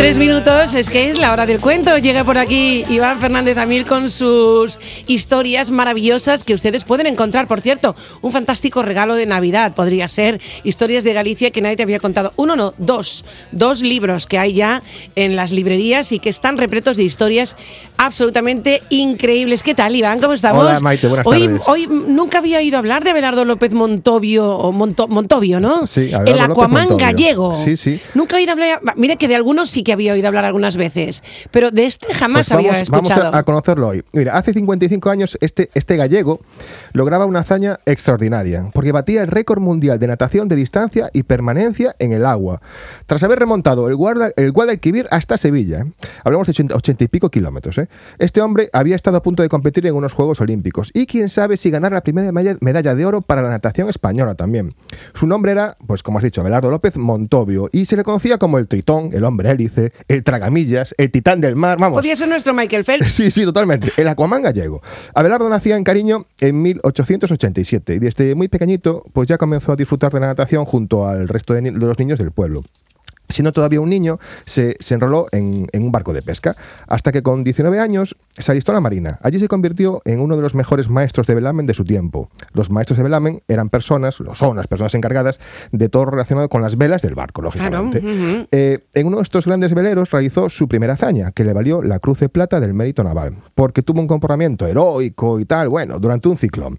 tres minutos, es que es la hora del cuento. Llega por aquí Iván Fernández Amil con sus historias maravillosas que ustedes pueden encontrar. Por cierto, un fantástico regalo de Navidad podría ser Historias de Galicia que nadie te había contado. Uno, no, dos. Dos libros que hay ya en las librerías y que están repletos de historias absolutamente increíbles. ¿Qué tal, Iván? ¿Cómo estamos? Hola, Maite, buenas hoy, tardes. hoy nunca había oído hablar de Abelardo López Montovio, o Monto- Montovio, ¿no? Sí, Abelardo El Aquaman gallego. Sí, sí. Nunca he oído hablar. Mire que de algunos sí que había oído hablar algunas veces, pero de este jamás Pues había vamos, vamos escuchado. a, a conocerlo hoy. Mira, hace 55 años este, este gallego lograba una hazaña extraordinaria, porque batía el récord mundial de natación de distancia y permanencia en el agua, tras haber remontado el, guarda, el Guadalquivir hasta Sevilla. Hablamos de 80, 80 y pico kilómetros. ¿eh? Este hombre había estado a punto de competir en unos Juegos Olímpicos, y quién sabe si ganar la primera medalla, de oro para la natación española también. Su nombre era, pues como has dicho, Abelardo López Montovio, y se le conocía como el Tritón, el hombre hélice, el el titán del mar, vamos. Podía ser nuestro Michael Phelps. Sí, sí, totalmente. El Aquaman gallego. Abelardo nacía en Cariño en 1887 y desde muy pequeñito pues ya comenzó a disfrutar de la natación junto al resto de los niños del pueblo. Siendo todavía un niño, se, se enroló en, en un barco de pesca, hasta que con 19 años se alistó a la Marina. Allí se convirtió en uno de los mejores maestros de velamen de su tiempo. Los maestros de velamen eran personas, lo son las personas encargadas de todo relacionado con las velas del barco, Claro. lógicamente. ujú. Eh, en uno de estos grandes veleros realizó su primera hazaña, que le valió la Cruz de Plata del Mérito Naval, porque tuvo un comportamiento heroico y tal, bueno, durante un ciclón.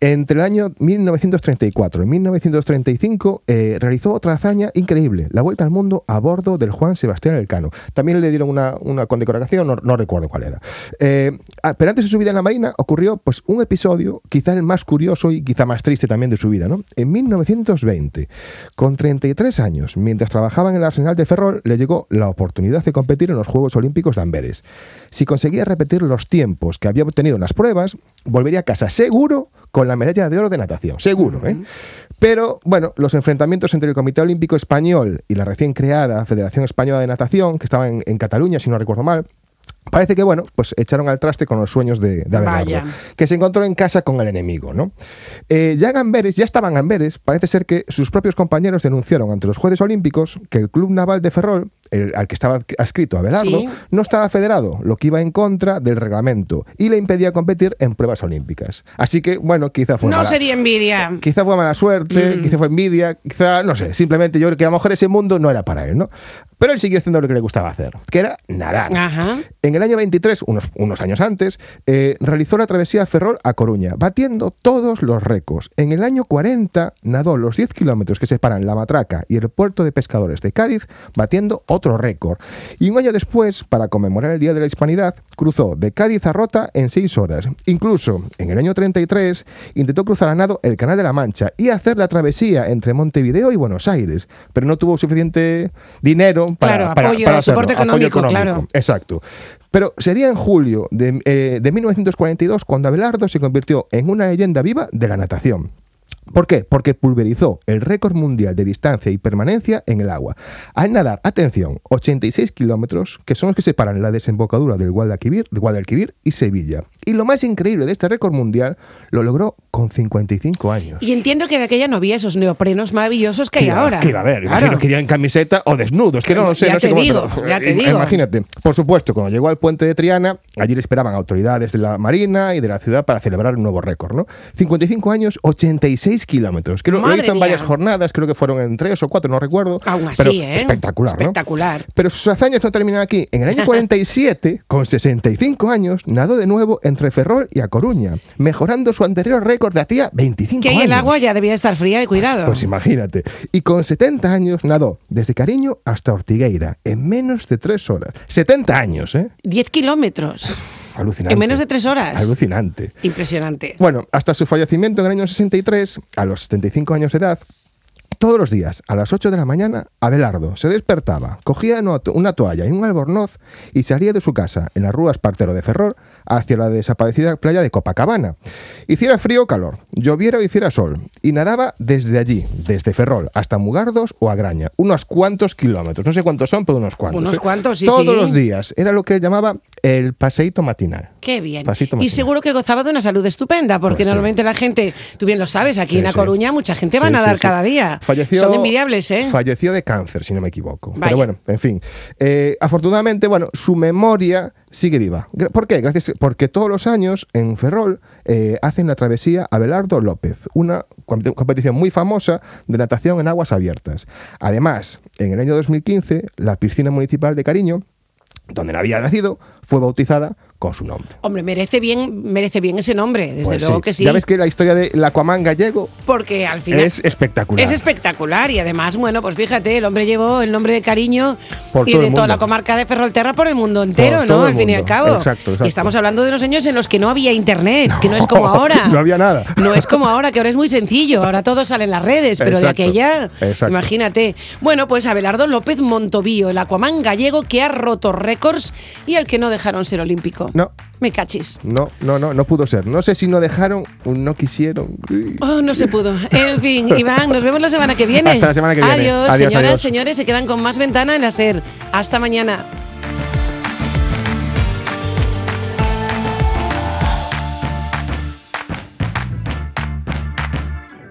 Entre el año 1934 y 1935 eh, realizó otra hazaña increíble, la vuelta al mundo a bordo del Juan Sebastián Elcano. También le dieron una, una condecoración, no, recuerdo cuál era. Eh, ah, pero antes de su vida en la Marina ocurrió pues, un episodio, quizá el más curioso y quizá más triste también de su vida. ¿no? En 1920, con 33 años, mientras trabajaba en el Arsenal de Ferrol, le llegó la oportunidad de competir en los Juegos Olímpicos de Amberes. Si conseguía repetir los tiempos que había obtenido en las pruebas, volvería a casa seguro con la medalla de oro de natación. Seguro, ¿eh? Pero, bueno, los enfrentamientos entre el Comité Olímpico Español y la recién creada Federación Española de Natación, que estaba en, en Cataluña, si no recuerdo mal, Parece que, bueno, pues echaron al traste con los sueños de, de Abelardo, que se encontró en casa con el enemigo, ¿no? Eh, ya en Amberes, ya estaban en Amberes, parece ser que sus propios compañeros denunciaron ante los jueces olímpicos que el Club Naval de Ferrol, el- al que estaba adscrito Abelardo, Sí. no estaba federado, lo que iba en contra del reglamento y le impedía competir en pruebas olímpicas. Así que, bueno, quizá fue No mala- sería envidia. Quizá fue mala suerte, Mm. quizá fue envidia, quizá, no sé, simplemente yo creo que a lo mejor ese mundo no era para él, ¿no? Pero él siguió haciendo lo que le gustaba hacer, que era nadar. Ajá. En el año 23, unos, unos años antes, eh, realizó la travesía Ferrol a Coruña, batiendo todos los récords. En el año 40 nadó los 10 kilómetros que separan La Matraca y el puerto de pescadores de Cádiz, batiendo otro récord. Y un año después, para conmemorar el Día de la Hispanidad, cruzó de Cádiz a Rota en 6 horas. Incluso, en el año 33, intentó cruzar a nado el Canal de la Mancha y hacer la travesía entre Montevideo y Buenos Aires, pero no tuvo suficiente dinero para, Claro, para- apoyo, para soporte apoyo económico, claro. Exacto. Pero sería en julio de, eh, de 1942 cuando Abelardo se convirtió en una leyenda viva de la natación. ¿Por qué? Porque pulverizó el récord mundial de distancia y permanencia en el agua. Al nadar, atención, 86 kilómetros, que son los que separan la desembocadura del Guadalquivir, de Guadalquivir y Sevilla. Y lo más increíble de este récord mundial lo logró con 55 años. Y entiendo que de aquella no había esos neoprenos maravillosos que hay ¿Qué iba- ahora. ¿Qué iba a haber? Claro. Imagino que irían en camiseta o desnudos, que no lo sé. Ya no sé te cómo digo, lo- ya te im- digo. Imagínate. Por supuesto, cuando llegó al puente de Triana, allí le esperaban autoridades de la Marina y de la ciudad para celebrar un nuevo récord, ¿no? 55 años, 86 kilómetros. Que lo, hizo en varias jornadas, creo que fueron en tres o cuatro, no recuerdo. Aún pero así, ¿eh? Espectacular, ¿no? Espectacular. Pero sus hazañas no terminan aquí. En el año 47, con 65 años, nadó de nuevo entre Ferrol y A Coruña, mejorando su anterior récord de hacía 25 Que ahí años. el agua ya debía estar fría de cuidado. Pues imagínate. Y con 70 años nadó desde Cariño hasta Ortigueira en menos de 3 horas. 70 años, ¿eh? 10 kilómetros. Alucinante. En menos de 3 horas. Alucinante. Impresionante. Bueno, hasta su fallecimiento en el año 63, a los 75 años de edad, todos los días, a las 8 de la mañana, Abelardo se despertaba, cogía una to- una toalla y un albornoz y salía de su casa, en las rúas Partero de Ferrol, hacia la desaparecida playa de Copacabana. Hiciera frío o calor, lloviera o hiciera sol, y nadaba desde allí, desde Ferrol, hasta Mugardos o Agraña, unos cuantos kilómetros, no sé cuántos son, pero unos cuantos. Unos ¿eh? cuantos, sí, Todos sí. los días, era lo que él llamaba el paseíto matinal. Qué bien. y seguro que gozaba de una salud estupenda, porque pues normalmente la gente, tú bien lo sabes, aquí en La Coruña mucha gente va a nadar cada día. Falleció, Son envidiables, ¿eh? Falleció de cáncer, si no me equivoco. Pero bueno, en fin. Eh, afortunadamente, bueno, su memoria sigue viva. ¿Por qué? Gracias, porque todos los años en Ferrol eh, hacen la travesía Abelardo López, una competición muy famosa de natación en aguas abiertas. Además, en el año 2015, la piscina municipal de Cariño, donde había nacido, fue bautizada con su nombre. Hombre, merece bien, merece bien ese nombre, desde pues luego que sí. Ya ves que la historia del Aquaman gallego porque al final es espectacular. Es espectacular y además, bueno, pues fíjate, el hombre llevó el nombre de cariño y de toda la comarca de Ferrolterra por el mundo entero, ¿no? Al fin y al cabo. Exacto, exacto. Y estamos hablando de unos años en los que no había internet, que no es como ahora. No había nada. No es como ahora, que ahora es muy sencillo, ahora todo sale en las redes, pero de aquella, imagínate. Bueno, pues Abelardo López Montovío, el Aquaman gallego que ha roto récords y al que no dejaron ser olímpico. No, me cachis. No, no, no, no pudo ser. No sé si no dejaron o no quisieron. Oh, no se pudo. En fin, Iván, nos vemos la semana que viene. Hasta la semana que viene. Adiós, señoras, señores, se quedan con más ventana en la SER. Hasta mañana.